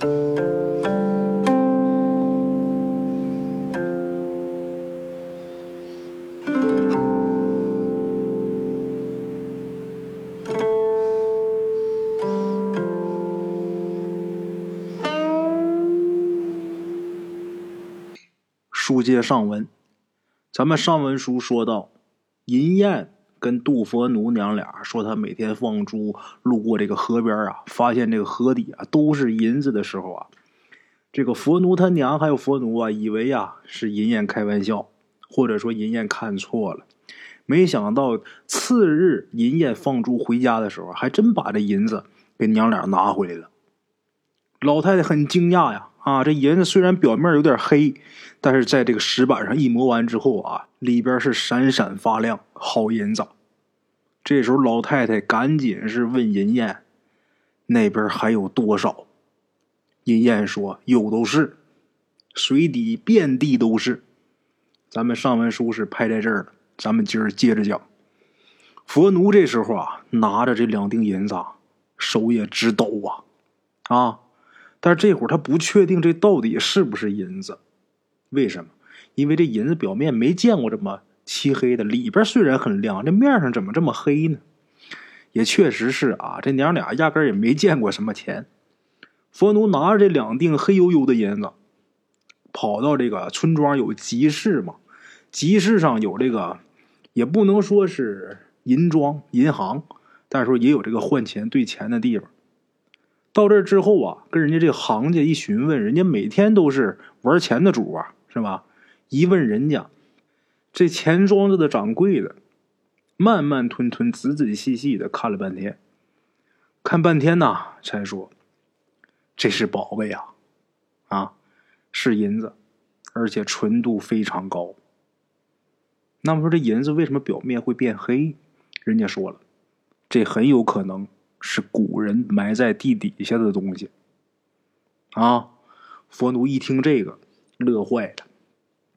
书接上文，咱们上文书说到，银燕跟杜佛奴娘俩说，他每天放猪路过这个河边啊，发现这个河底啊都是银子的时候啊，这个佛奴他娘还有佛奴啊，以为啊是银燕开玩笑，或者说银燕看错了，没想到次日银燕放猪回家的时候，还真把这银子给娘俩拿回来了。老太太很惊讶呀。啊，这银子虽然表面有点黑，但是在这个石板上一磨完之后啊，里边是闪闪发亮，好银子。这时候老太太赶紧是问银燕：“那边还有多少？”银燕说：“有都是，水底遍地都是。”咱们上文书是拍在这儿了，咱们今儿接着讲。佛奴这时候啊，拿着这两锭银子，手也直抖啊，啊。但是这会儿他不确定这到底是不是银子，为什么？因为这银子表面没见过这么漆黑的，里边虽然很亮，这面上怎么这么黑呢？也确实是啊，这娘俩压根也没见过什么钱。佛奴拿着这两锭黑黝黝的银子，跑到这个村庄有集市嘛，集市上有这个，也不能说是银庄银行，但是说也有这个换钱兑钱的地方。到这之后啊，跟人家这行家一询问，人家每天都是玩钱的主啊，是吧？一问人家，这钱庄子的掌柜的，慢慢吞吞、仔仔细细的看了半天，看半天呐，才说：“这是宝贝啊，啊，是银子，而且纯度非常高。”那么说，这银子为什么表面会变黑？人家说了，这很有可能。是古人埋在地底下的东西，啊！佛奴一听这个，乐坏了。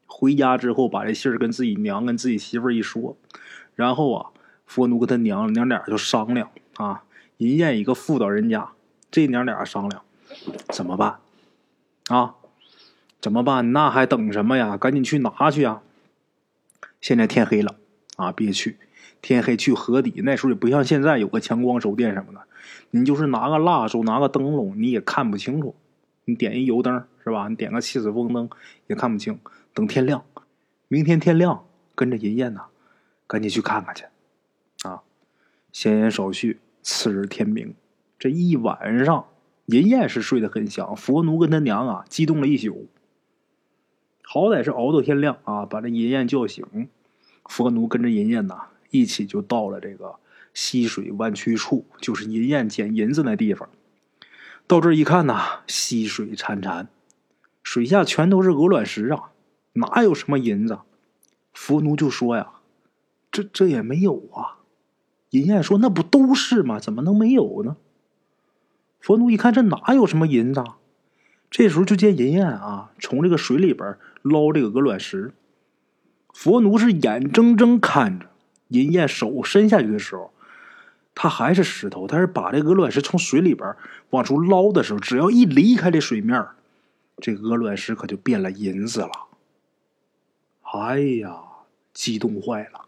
回家之后，把这信儿跟自己娘、跟自己媳妇儿一说，然后啊，佛奴跟他娘娘俩就商量啊，银燕一个妇道人家，这娘俩商量怎么办？啊，怎么办？那还等什么呀？赶紧去拿去呀！现在天黑了啊，别去。天黑去河底，那时候也不像现在有个强光手电什么的，你就是拿个蜡烛、拿个灯笼，你也看不清楚。你点一油灯是吧？你点个气死风灯也看不清。等天亮，明天天亮，跟着银燕呐，赶紧去看看去。啊，闲言少叙。次日天明，这一晚上，银燕是睡得很香。佛奴跟他娘啊，激动了一宿。好歹是熬到天亮啊，把这银燕叫醒。佛奴跟着银燕呐。一起就到了这个溪水弯曲处，就是银燕捡银子那地方。到这一看呐，溪水潺潺，水下全都是鹅卵石啊，哪有什么银子？佛奴就说呀：“这这也没有啊。”银燕说：“那不都是吗？怎么能没有呢？”佛奴一看，这哪有什么银子？这时候就见银燕啊，从这个水里边捞这个鹅卵石。佛奴是眼睁睁看着。银燕手伸下去的时候，它还是石头。但是把这鹅卵石从水里边往出捞的时候，只要一离开这水面，这鹅卵石可就变了银子了。哎呀，激动坏了，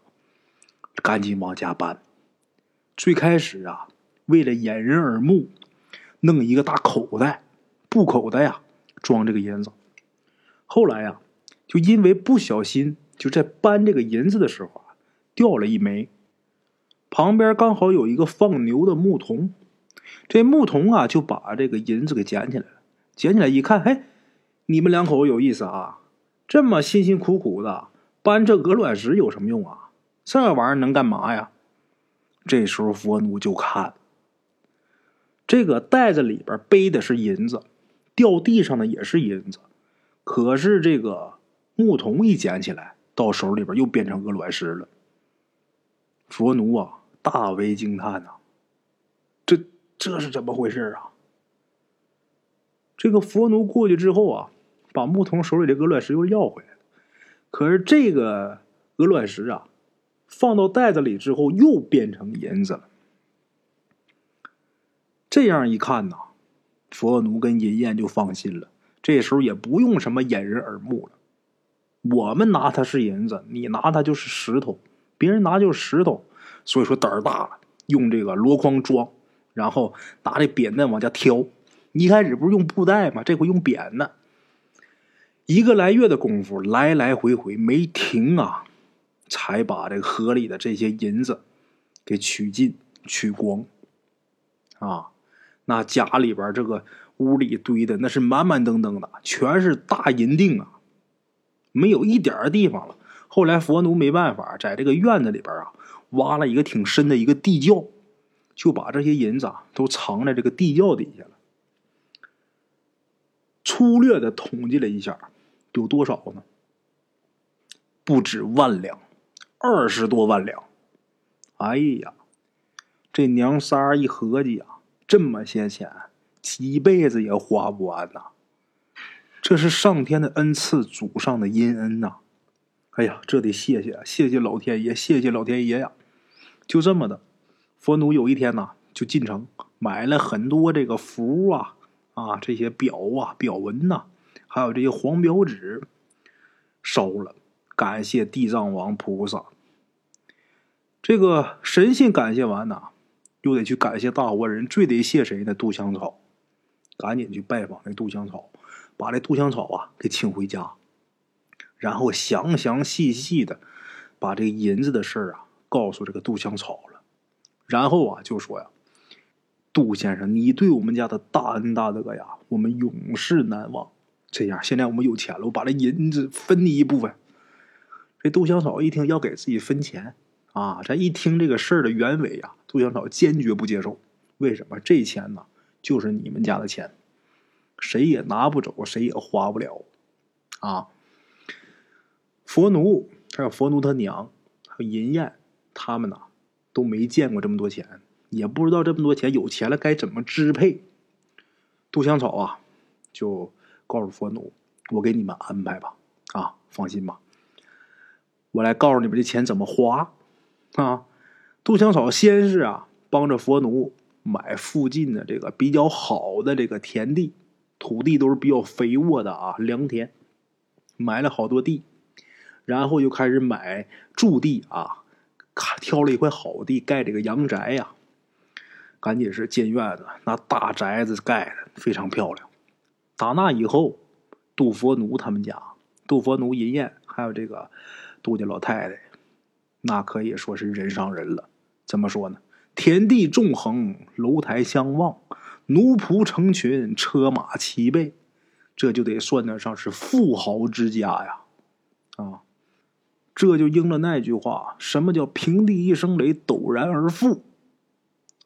赶紧往家搬。最开始啊，为了掩人耳目，弄一个大口袋，布口袋呀，装这个银子。后来呀，就因为不小心，就在搬这个银子的时候。掉了一枚，旁边刚好有一个放牛的牧童，这牧童啊就把这个银子给捡起来了。捡起来一看，嘿，你们两口有意思啊！这么辛辛苦苦的搬这鹅卵石有什么用啊？这玩意儿能干嘛呀？这时候佛奴就看，这个袋子里边背的是银子，掉地上的也是银子，可是这个牧童一捡起来，到手里边又变成鹅卵石了。佛奴啊，大为惊叹呐！这这是怎么回事啊？这个佛奴过去之后啊，把牧童手里的鹅卵石又要回来了。可是这个鹅卵石啊，放到袋子里之后又变成银子了。这样一看呐，佛奴跟银燕就放心了。这时候也不用什么掩人耳目了。我们拿它是银子，你拿它就是石头，别人拿就是石头。所以说胆儿大了，用这个箩筐装，然后拿这扁担往下挑。一开始不是用布袋吗？这回用扁担。一个来月的功夫，来来回回没停啊，才把这个河里的这些银子给取尽取光。啊，那家里边这个屋里堆的那是满满登登的，全是大银锭啊，没有一点地方了。后来佛奴没办法，在这个院子里边啊，挖了一个挺深的一个地窖，就把这些银子啊都藏在这个地窖底下了。粗略的统计了一下，有多少呢？不止万两，二十多万两。哎呀！这娘仨一合计啊，这么些钱，几辈子也花不完呐！这是上天的恩赐，祖上的阴恩呐！哎呀，这得谢谢，谢谢老天爷，谢谢老天爷呀！就这么的，佛奴有一天呐，就进城买了很多这个符啊啊，这些表啊表文呐，还有这些黄表纸，烧了，感谢地藏王菩萨。这个神仙感谢完呐。又得去感谢大活人，最得谢谁呢？杜香草，赶紧去拜访那杜香草，把这杜香草啊给请回家，然后详详细细的把这个银子的事儿啊告诉这个杜香草了，然后啊就说呀：“杜先生，你对我们家的大恩大德呀，我们永世难忘。这样，现在我们有钱了，我把这银子分你一部分。”这杜香草一听要给自己分钱。啊！这一听这个事儿的原委啊，杜香草坚决不接受。为什么？这钱呢，就是你们家的钱，谁也拿不走，谁也花不了。啊！佛奴还有佛奴他娘，还有银燕，他们呐都没见过这么多钱，也不知道这么多钱有钱了该怎么支配。杜香草啊，就告诉佛奴：“我给你们安排吧。啊，放心吧，我来告诉你们这钱怎么花。”啊，杜香草先是啊帮着佛奴买附近的这个比较好的这个田地，土地都是比较肥沃的啊良田，买了好多地，然后又开始买驻地啊，挑了一块好地盖这个阳宅呀，赶紧是建院子，那大宅子盖的非常漂亮。打那以后，杜佛奴他们家，杜佛奴、银燕还有这个杜家老太太。那可以说是人上人了。怎么说呢？田地纵横，楼台相望，奴仆成群，车马齐备，这就得算得上是富豪之家呀！啊，这就应了那句话：什么叫平地一声雷，陡然而富？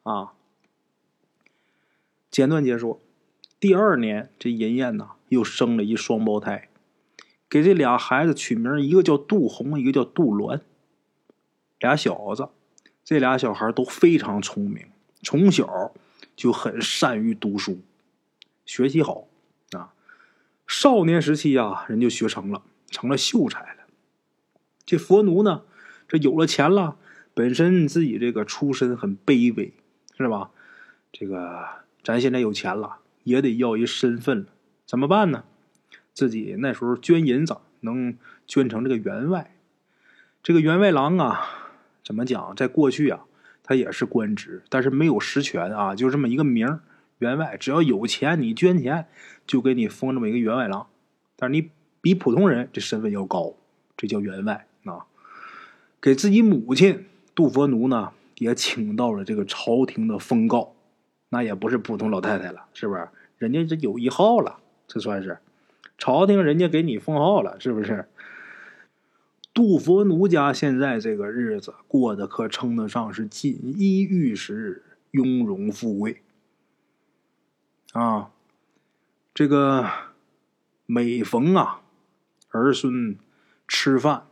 啊！简短解说，第二年这银燕呐又生了一双胞胎，给这俩孩子取名，一个叫杜红，一个叫杜鸾。俩小子，这俩小孩都非常聪明，从小就很善于读书，学习好啊。少年时期啊，人就学成了，成了秀才了。这佛奴呢，这有了钱了，本身自己这个出身很卑微，是吧？这个咱现在有钱了，也得要一身份了，怎么办呢？自己那时候捐银子，能捐成这个员外，这个员外郎啊。怎么讲？在过去啊，他也是官职，但是没有实权啊，就这么一个名员外。只要有钱，你捐钱，就给你封这么一个员外郎。但是你比普通人这身份要高，这叫员外。给自己母亲杜佛奴呢，也请到了这个朝廷的封诰，那也不是普通老太太了，是不是？人家这有一号了，这算是朝廷人家给你封号了，是不是？杜佛奴家现在这个日子过得可称得上是锦衣玉食、雍容富贵啊！这个每逢啊儿孙吃饭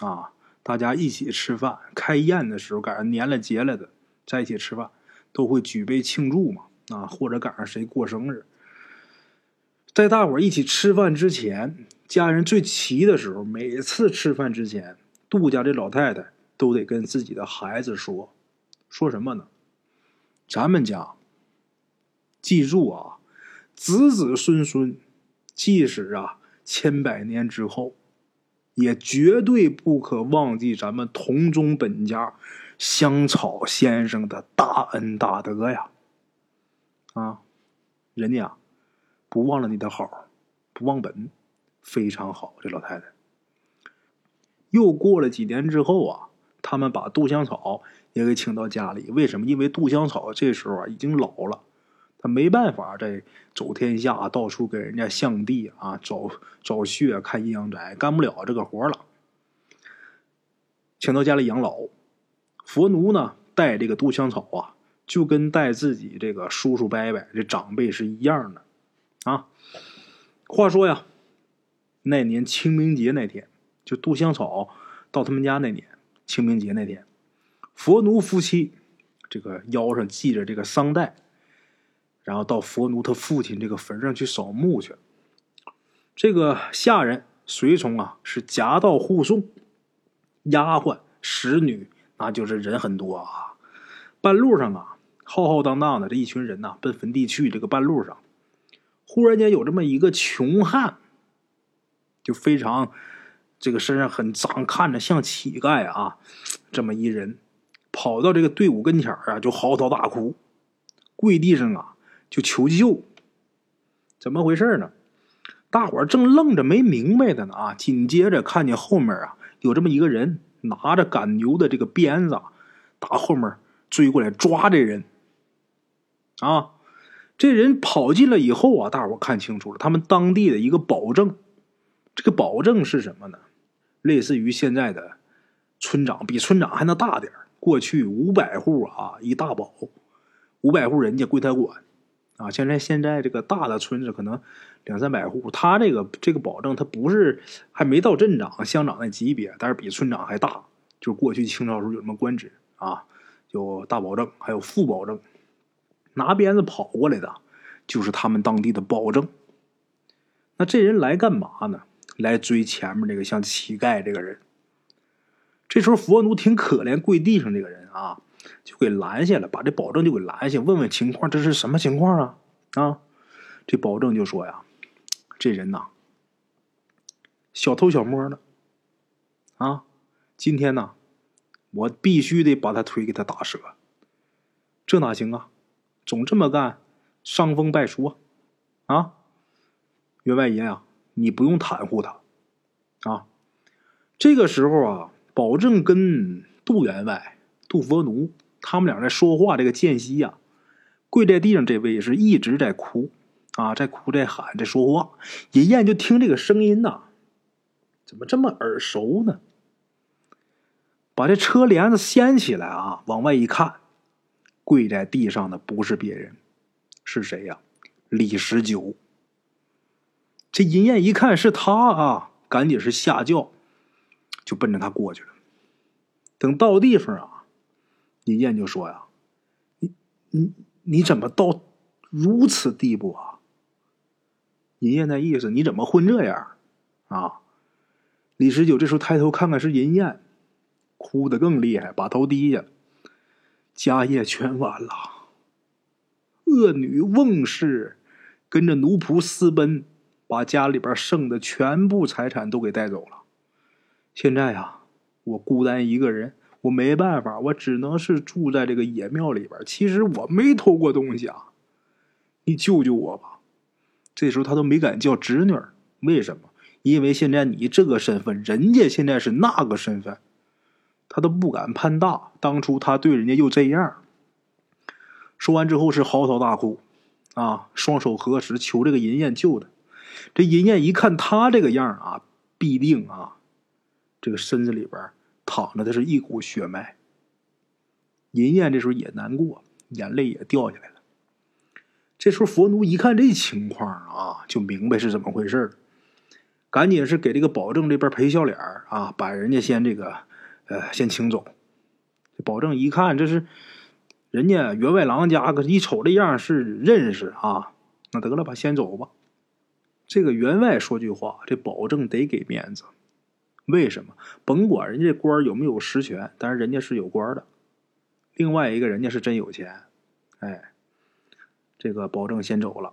啊，大家一起吃饭、开宴的时候，赶上年了节了的，在一起吃饭，都会举杯庆祝嘛啊，或者赶上谁过生日，在大伙一起吃饭之前。家人最齐的时候，每次吃饭之前，杜家这老太太都得跟自己的孩子说，说什么呢？咱们家，记住啊，子子孙孙，即使啊千百年之后，也绝对不可忘记咱们同宗本家香草先生的大恩大德呀！啊，人家啊不忘了你的好，不忘本，非常好。这老太太。又过了几年之后啊，他们把杜香草也给请到家里。为什么？因为杜香草这时候啊已经老了。他没办法再走天下，到处给人家相地啊，找找穴、看阴阳宅，干不了这个活了。请到家里养老，佛奴呢带这个杜香草啊，就跟带自己这个叔叔伯伯这长辈是一样的啊。话说呀，那年清明节那天，就杜香草到他们家那年清明节那天，佛奴夫妻这个腰上系着这个丧带。然后到佛奴他父亲这个坟上去扫墓去。这个下人随从啊是夹道护送，丫鬟使女那就是人很多啊。半路上啊浩浩荡荡的这一群人呐奔坟地去。这个半路上，忽然间有这么一个穷汉，就非常这个身上很脏，看着像乞丐啊。这么一人跑到这个队伍跟前啊，就嚎啕大哭，跪地上啊。就求救，怎么回事呢？大伙儿正愣着没明白的呢啊！紧接着看见后面啊有这么一个人拿着赶牛的这个鞭子，打后面追过来抓这人。啊，这人跑进了以后啊，大伙儿看清楚了，他们当地的一个保证。这个保证是什么呢？类似于现在的村长，比村长还能大点过去五百户啊，一大保，五百户人家归他管。啊，现在现在这个大的村子可能两三百户，他这个这个保证他不是还没到镇长、乡长那级别，但是比村长还大。就是过去清朝时候有什么官职啊，有大保证，还有副保证，拿鞭子跑过来的，就是他们当地的保证。那这人来干嘛呢？来追前面这个像乞丐这个人。这时候佛奴挺可怜跪地上这个人啊。就给拦下了，把这保证就给拦下，问问情况，这是什么情况啊？啊，这保证就说呀，这人呐，小偷小摸的，啊，今天呢，我必须得把他腿给他打折，这哪行啊？总这么干，伤风败俗啊！啊，员外爷啊，你不用袒护他，啊，这个时候啊，保证跟杜员外、杜佛奴。他们俩在说话，这个间隙呀，跪在地上这位是一直在哭，啊，在哭在喊在说话。银燕就听这个声音呐，怎么这么耳熟呢？把这车帘子掀起来啊，往外一看，跪在地上的不是别人，是谁呀？李十九。这银燕一看是他啊，赶紧是下轿，就奔着他过去了。等到地方啊。银燕就说：“呀，你你你怎么到如此地步啊？”银燕那意思，你怎么混这样啊？李十九这时候抬头看看是银燕，哭得更厉害，把头低下，家业全完了。恶女瓮氏跟着奴仆私奔，把家里边剩的全部财产都给带走了。现在呀，我孤单一个人。我没办法，我只能是住在这个野庙里边。其实我没偷过东西啊，你救救我吧！这时候他都没敢叫侄女，为什么？因为现在你这个身份，人家现在是那个身份，他都不敢攀大。当初他对人家又这样，说完之后是嚎啕大哭，啊，双手合十求这个银燕救他。这银燕一看他这个样啊，必定啊，这个身子里边。淌着的是一股血脉。银燕这时候也难过，眼泪也掉下来了。这时候佛奴一看这情况啊，就明白是怎么回事赶紧是给这个保证这边赔笑脸啊，把人家先这个呃先请走。这保证一看这是人家员外郎家，一瞅这样是认识啊，那得了吧，先走吧。这个员外说句话，这保证得给面子。为什么？甭管人家官有没有实权，但是人家是有官的。另外一个人家是真有钱，哎，这个保证先走了。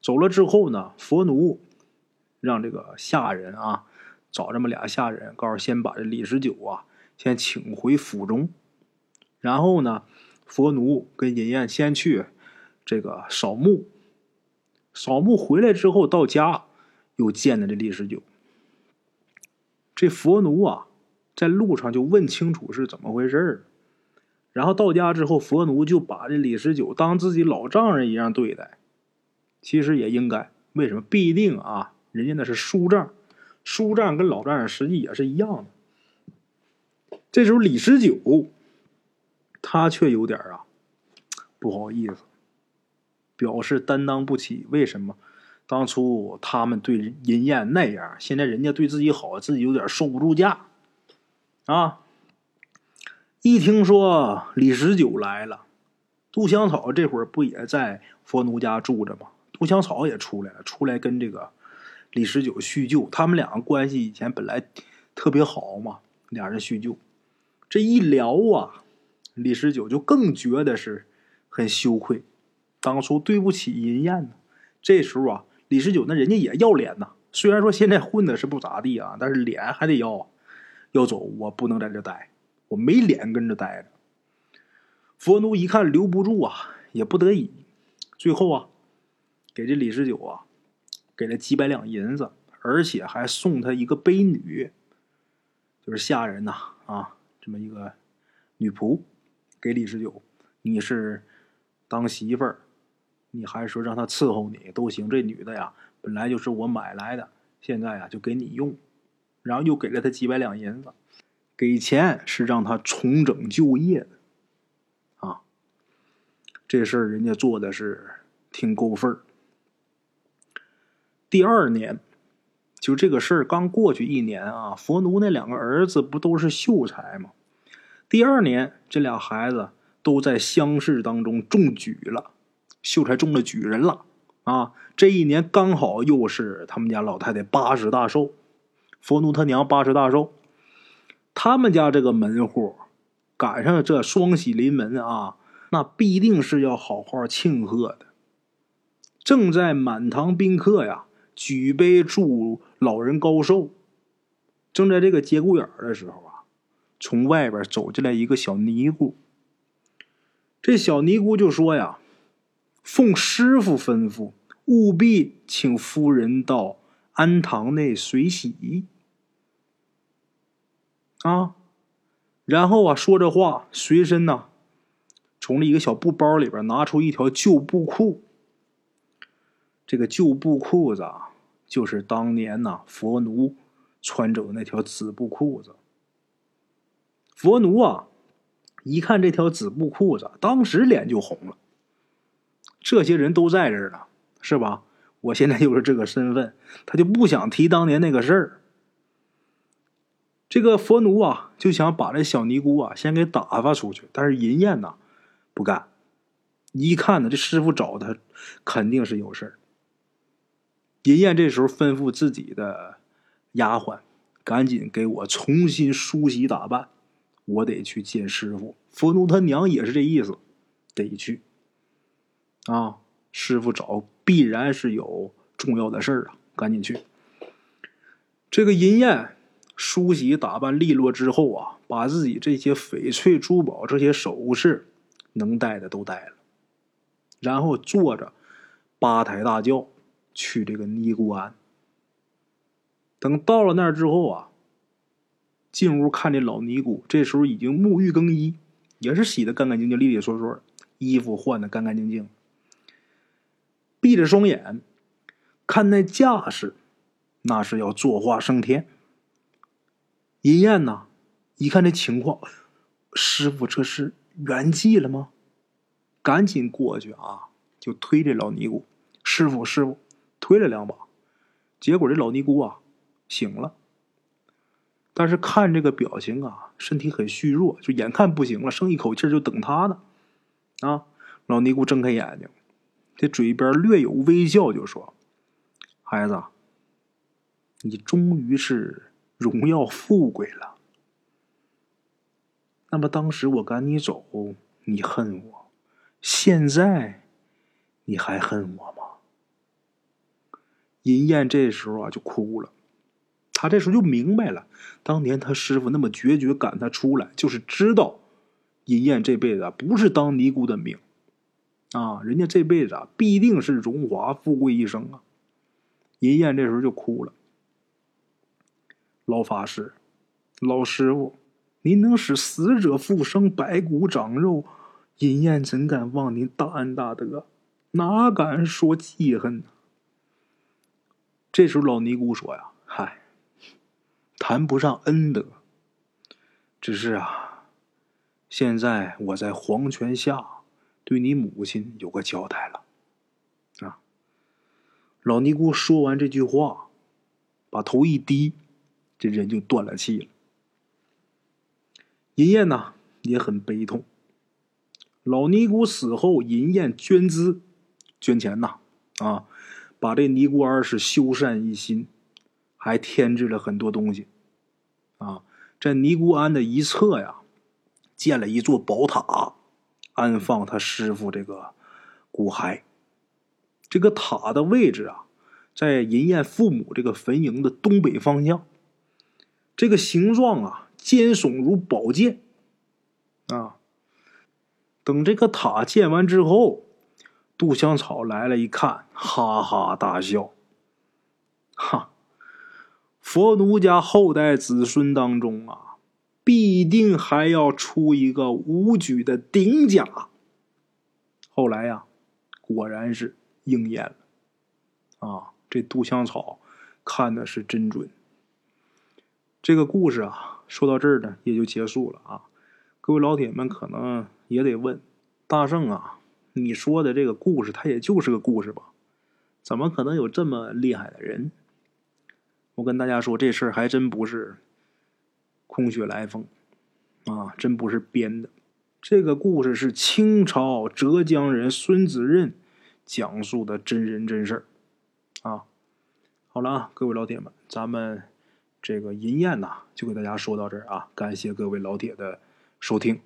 走了之后呢，佛奴让这个下人啊找这么俩下人，告诉先把这李十九啊先请回府中，然后呢，佛奴跟银燕先去这个扫墓，扫墓回来之后到家又见了这李十九。这佛奴啊，在路上就问清楚是怎么回事儿，然后到家之后，佛奴就把这李十九当自己老丈人一样对待。其实也应该，为什么？必定啊，人家那是叔丈，叔丈跟老丈人实际也是一样的。这时候李十九，他却有点啊不好意思，表示担当不起。为什么？当初他们对银燕那样，现在人家对自己好，自己有点受不住架啊。一听说李十九来了，杜香草这会儿不也在佛奴家住着吗？杜香草也出来了，出来跟这个李十九叙旧。他们两个关系以前本来特别好嘛，俩人叙旧。这一聊啊，李十九就更觉得是很羞愧，当初对不起银燕呢。这时候啊，李十九那人家也要脸呐。虽然说现在混的是不咋地啊，但是脸还得要啊。要走，我不能在这待，我没脸跟着待着。佛奴一看留不住啊，也不得已，最后啊。给这李十九啊，给了几百两银子，而且还送他一个婢女，就是下人呐啊，这么一个女仆，给李十九，你是当媳妇儿，你还说让他伺候你都行。这女的呀，本来就是我买来的，现在呀就给你用，然后又给了他几百两银子，给钱是让他重整旧业的，啊，这事儿人家做的是挺够份儿。第二年，就这个事儿刚过去一年啊，佛奴那两个儿子不都是秀才吗？第二年，这俩孩子都在乡试当中中举了，秀才中了举人了啊！这一年刚好又是他们家老太太八十大寿，佛奴他娘八十大寿，他们家这个门户赶上这双喜临门啊，那必定是要好好庆贺的。正在满堂宾客呀。举杯祝老人高寿，正在这个节骨眼儿的时候啊，从外边走进来一个小尼姑。这小尼姑就说呀：“奉师傅吩咐，务必请夫人到庵堂内随喜。”啊，然后啊，说着话，随身呐，从了一个小布包里边拿出一条旧布裤。这个旧布裤子啊。就是当年呐，佛奴穿着的那条紫布裤子。佛奴啊，一看这条紫布裤子，当时脸就红了。这些人都在这儿呢，是吧？我现在又是这个身份，他就不想提当年那个事儿。这个佛奴啊，就想把这小尼姑啊先给打发出去，但是银燕呐不干，一看呢，这师傅找他肯定是有事儿。银燕这时候吩咐自己的丫鬟，赶紧给我重新梳洗打扮，我得去见师傅。佛奴他娘也是这意思，得去。啊，师傅找必然是有重要的事儿啊，赶紧去。这个银燕梳洗打扮利落之后啊，把自己这些翡翠珠宝、这些首饰能戴的都戴了，然后坐着八抬大轿。去这个尼姑庵，等到了那儿之后啊，进屋看这老尼姑，这时候已经沐浴更衣，也是洗的干干净净、利利索索，衣服换的干干净净，着双眼看那架势，那是要作画升天。银燕呐，一看这情况，师傅这是圆寂了吗？赶紧过去啊，就推这老尼姑，师傅，师傅。推了两把，结果这老尼姑啊醒了，但是看这个表情啊，身体很虚弱，就眼看不行了，剩一口气就等他呢。啊，老尼姑睁开眼睛，这嘴边略有微笑，就说：“孩子，你终于是荣耀富贵了。那么当时我赶你走，你恨我，现在你还恨我吗？”银燕这时候啊就哭了，他这时候就明白了，当年他师傅那么决绝赶他出来，就是知道银燕这辈子不是当尼姑的命啊，人家这辈子啊必定是荣华富贵一生啊。银燕这时候就哭了，老法师，老师傅，您能使死者复生，白骨长肉，银燕怎敢忘您大恩大德？哪敢说记恨呢？这时候老尼姑说呀：“嗨，谈不上恩德，只是啊，现在我在黄泉下对你母亲有个交代了。”啊，老尼姑说完这句话，把头一低，这人就断了气了。银燕呢也很悲痛。老尼姑死后，银燕捐资。捐钱呐，啊，把这尼姑庵是修缮一新，还添置了很多东西，啊，这尼姑庵的一侧呀，建了一座宝塔，安放他师傅这个骨骸。这个塔的位置啊，在银燕父母这个坟茔的东北方向。这个形状啊，尖耸如宝剑，啊，等这个塔建完之后。杜香草来了，一看，哈哈大笑。哈，佛奴家后代子孙当中啊，必定还要出一个武举的顶甲。后来呀，果然是应验了。啊，这杜香草看的是真准。这个故事啊，说到这儿呢，也就结束了啊。各位老铁们可能也得问大圣啊。你说的这个故事，它也就是个故事吧？怎么可能有这么厉害的人？我跟大家说，这事儿还真不是空穴来风啊，真不是编的。这个故事是清朝浙江人孙子任讲述的真人真事儿啊。好了啊，各位老铁们，咱们这个银燕呐，就给大家说到这儿啊。感谢各位老铁的收听。